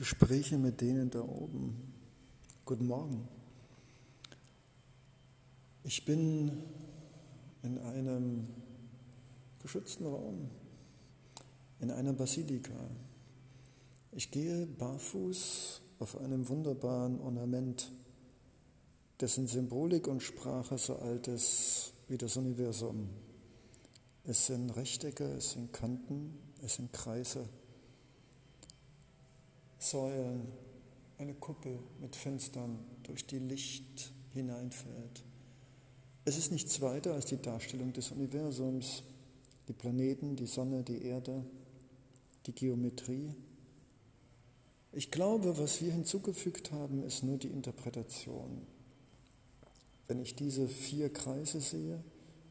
Gespräche mit denen da oben. Guten Morgen. Ich bin in einem geschützten Raum, in einer Basilika. Ich gehe barfuß auf einem wunderbaren Ornament, dessen Symbolik und Sprache so alt ist wie das Universum. Es sind Rechtecke, es sind Kanten, es sind Kreise. Säulen, eine Kuppel mit Fenstern, durch die Licht hineinfällt. Es ist nichts weiter als die Darstellung des Universums, die Planeten, die Sonne, die Erde, die Geometrie. Ich glaube, was wir hinzugefügt haben, ist nur die Interpretation. Wenn ich diese vier Kreise sehe,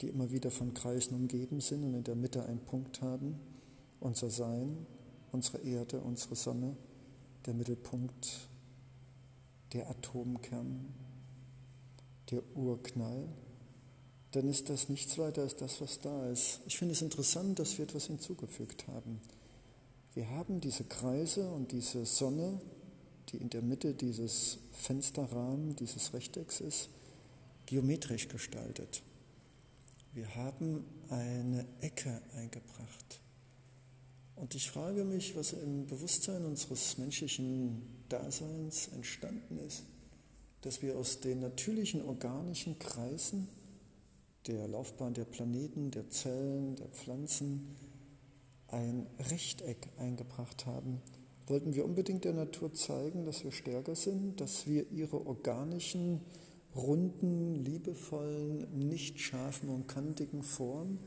die immer wieder von Kreisen umgeben sind und in der Mitte einen Punkt haben, unser Sein, unsere Erde, unsere Sonne, der Mittelpunkt, der Atomkern, der Urknall, dann ist das nichts weiter als das, was da ist. Ich finde es interessant, dass wir etwas hinzugefügt haben. Wir haben diese Kreise und diese Sonne, die in der Mitte dieses Fensterrahmen, dieses Rechtecks ist, geometrisch gestaltet. Wir haben eine Ecke eingebracht. Und ich frage mich, was im Bewusstsein unseres menschlichen Daseins entstanden ist, dass wir aus den natürlichen organischen Kreisen der Laufbahn der Planeten, der Zellen, der Pflanzen ein Rechteck eingebracht haben. Wollten wir unbedingt der Natur zeigen, dass wir stärker sind, dass wir ihre organischen, runden, liebevollen, nicht scharfen und kantigen Formen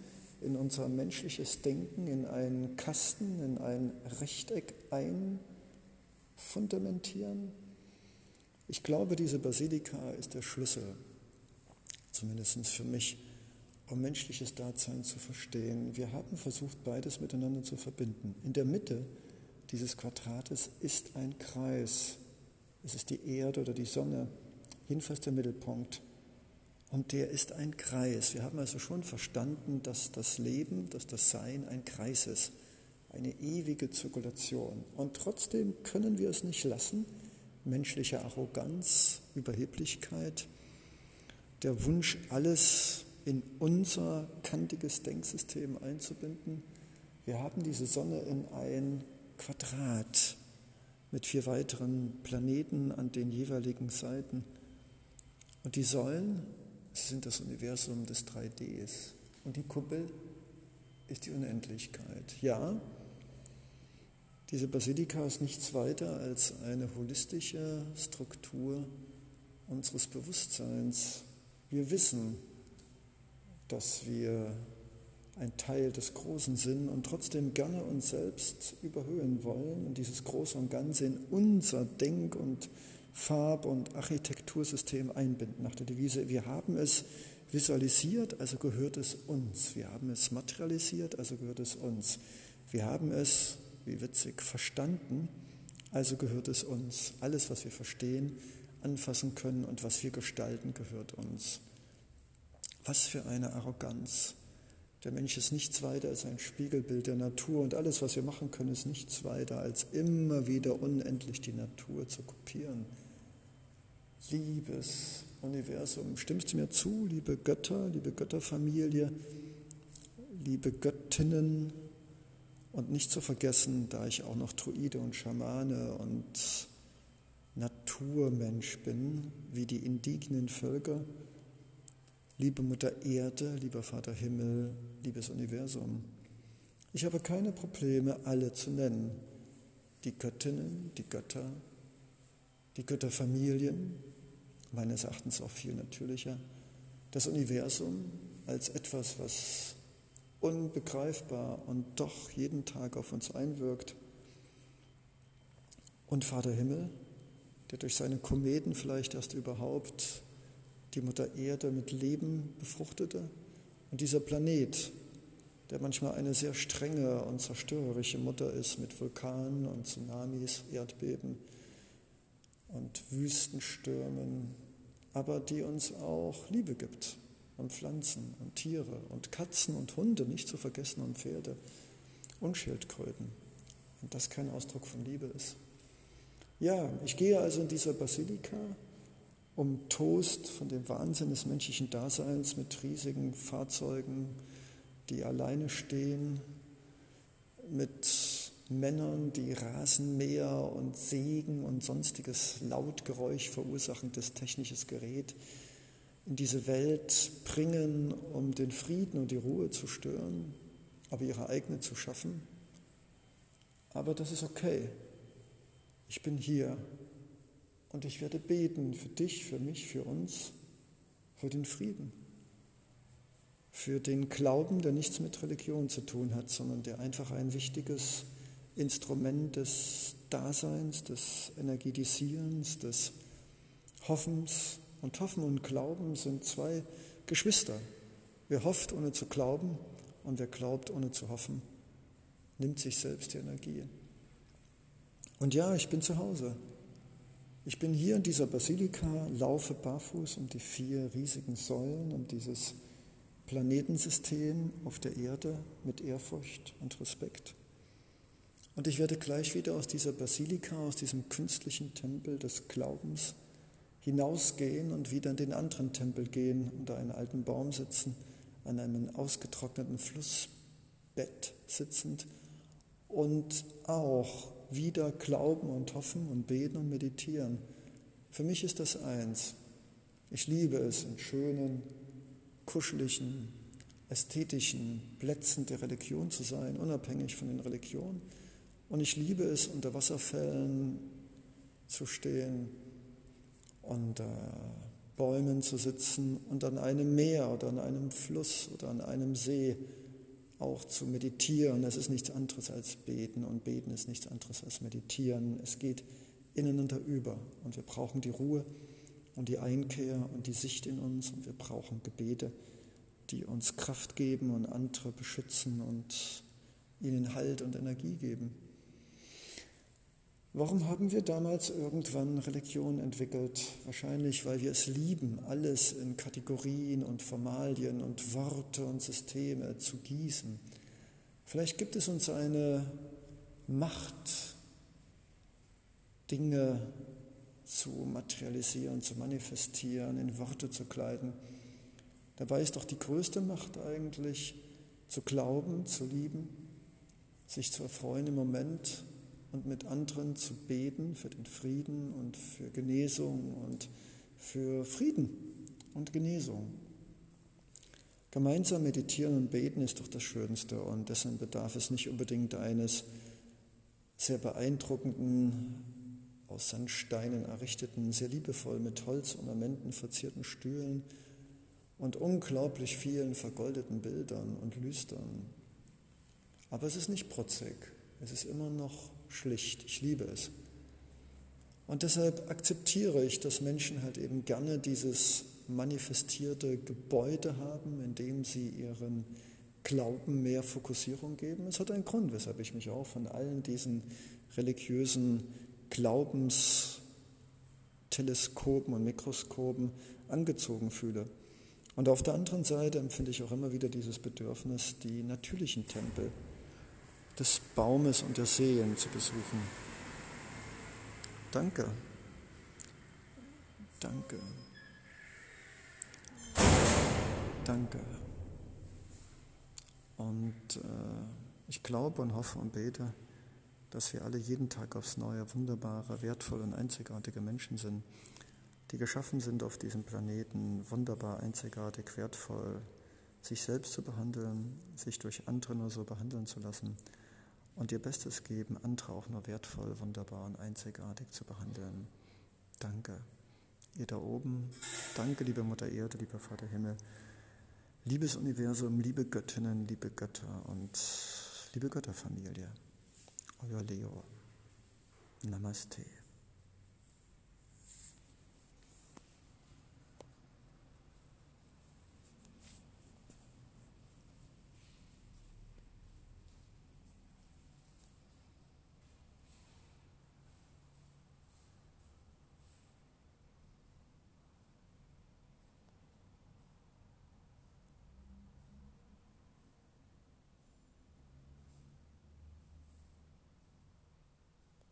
in unser menschliches Denken in einen Kasten, in ein Rechteck einfundamentieren? Ich glaube, diese Basilika ist der Schlüssel, zumindest für mich, um menschliches Dasein zu verstehen. Wir haben versucht, beides miteinander zu verbinden. In der Mitte dieses Quadrates ist ein Kreis. Es ist die Erde oder die Sonne, jedenfalls der Mittelpunkt. Und der ist ein Kreis. Wir haben also schon verstanden, dass das Leben, dass das Sein ein Kreis ist, eine ewige Zirkulation. Und trotzdem können wir es nicht lassen, menschliche Arroganz, Überheblichkeit, der Wunsch, alles in unser kantiges Denksystem einzubinden. Wir haben diese Sonne in ein Quadrat mit vier weiteren Planeten an den jeweiligen Seiten. Und die Säulen Sie sind das Universum des 3Ds. Und die Kuppel ist die Unendlichkeit. Ja, diese Basilika ist nichts weiter als eine holistische Struktur unseres Bewusstseins. Wir wissen, dass wir ein Teil des Großen sind und trotzdem gerne uns selbst überhöhen wollen und dieses Große und Ganze in unser Denk- und Farb- und Architektursystem einbinden, nach der Devise, wir haben es visualisiert, also gehört es uns. Wir haben es materialisiert, also gehört es uns. Wir haben es, wie witzig, verstanden, also gehört es uns. Alles, was wir verstehen, anfassen können und was wir gestalten, gehört uns. Was für eine Arroganz. Der Mensch ist nichts weiter als ein Spiegelbild der Natur und alles, was wir machen können, ist nichts weiter als immer wieder unendlich die Natur zu kopieren liebes Universum. Stimmst du mir zu, liebe Götter, liebe Götterfamilie, liebe Göttinnen? Und nicht zu vergessen, da ich auch noch Druide und Schamane und Naturmensch bin, wie die indigenen Völker, liebe Mutter Erde, lieber Vater Himmel, liebes Universum. Ich habe keine Probleme, alle zu nennen. Die Göttinnen, die Götter, die Götterfamilien, meines Erachtens auch viel natürlicher, das Universum als etwas, was unbegreifbar und doch jeden Tag auf uns einwirkt. Und Vater Himmel, der durch seine Kometen vielleicht erst überhaupt die Mutter Erde mit Leben befruchtete. Und dieser Planet, der manchmal eine sehr strenge und zerstörerische Mutter ist mit Vulkanen und Tsunamis, Erdbeben und Wüstenstürmen, aber die uns auch Liebe gibt und Pflanzen und Tiere und Katzen und Hunde, nicht zu vergessen und Pferde und Schildkröten. Und das kein Ausdruck von Liebe ist. Ja, ich gehe also in dieser Basilika, um Toast von dem Wahnsinn des menschlichen Daseins mit riesigen Fahrzeugen, die alleine stehen, mit Männern, die Rasenmäher und Sägen und sonstiges Lautgeräusch verursachendes technisches Gerät in diese Welt bringen, um den Frieden und die Ruhe zu stören, aber ihre eigene zu schaffen. Aber das ist okay. Ich bin hier und ich werde beten für dich, für mich, für uns, für den Frieden, für den Glauben, der nichts mit Religion zu tun hat, sondern der einfach ein wichtiges Instrument des Daseins, des Energetisierens, des Hoffens. Und Hoffen und Glauben sind zwei Geschwister. Wer hofft, ohne zu glauben, und wer glaubt, ohne zu hoffen, nimmt sich selbst die Energie. Und ja, ich bin zu Hause. Ich bin hier in dieser Basilika, laufe barfuß um die vier riesigen Säulen, um dieses Planetensystem auf der Erde mit Ehrfurcht und Respekt. Und ich werde gleich wieder aus dieser Basilika, aus diesem künstlichen Tempel des Glaubens hinausgehen und wieder in den anderen Tempel gehen, unter einen alten Baum sitzen, an einem ausgetrockneten Flussbett sitzend und auch wieder glauben und hoffen und beten und meditieren. Für mich ist das eins. Ich liebe es, in schönen, kuscheligen, ästhetischen Plätzen der Religion zu sein, unabhängig von den Religionen. Und ich liebe es, unter Wasserfällen zu stehen, unter Bäumen zu sitzen und an einem Meer oder an einem Fluss oder an einem See auch zu meditieren. Das ist nichts anderes als beten und beten ist nichts anderes als meditieren. Es geht ineinander über und wir brauchen die Ruhe und die Einkehr und die Sicht in uns und wir brauchen Gebete, die uns Kraft geben und andere beschützen und ihnen Halt und Energie geben. Warum haben wir damals irgendwann Religion entwickelt? Wahrscheinlich, weil wir es lieben, alles in Kategorien und Formalien und Worte und Systeme zu gießen. Vielleicht gibt es uns eine Macht, Dinge zu materialisieren, zu manifestieren, in Worte zu kleiden. Dabei ist doch die größte Macht eigentlich, zu glauben, zu lieben, sich zu erfreuen im Moment und mit anderen zu beten für den Frieden und für Genesung und für Frieden und Genesung. Gemeinsam meditieren und beten ist doch das Schönste und dessen bedarf es nicht unbedingt eines sehr beeindruckenden, aus Sandsteinen errichteten, sehr liebevoll mit Holzornamenten verzierten Stühlen und unglaublich vielen vergoldeten Bildern und Lüstern. Aber es ist nicht protzig, es ist immer noch schlicht. Ich liebe es. Und deshalb akzeptiere ich, dass Menschen halt eben gerne dieses manifestierte Gebäude haben, in dem sie ihren Glauben mehr Fokussierung geben. Es hat einen Grund, weshalb ich mich auch von allen diesen religiösen Glaubensteleskopen und Mikroskopen angezogen fühle. Und auf der anderen Seite empfinde ich auch immer wieder dieses Bedürfnis, die natürlichen Tempel des Baumes und der Seen zu besuchen. Danke. Danke. Danke. Und äh, ich glaube und hoffe und bete, dass wir alle jeden Tag aufs Neue wunderbare, wertvolle und einzigartige Menschen sind, die geschaffen sind auf diesem Planeten, wunderbar, einzigartig, wertvoll, sich selbst zu behandeln, sich durch andere nur so behandeln zu lassen und ihr Bestes geben, andere auch nur wertvoll, wunderbar und einzigartig zu behandeln. Danke. Ihr da oben, danke, liebe Mutter Erde, lieber Vater Himmel, liebes Universum, liebe Göttinnen, liebe Götter und liebe Götterfamilie. Euer Leo. Namaste.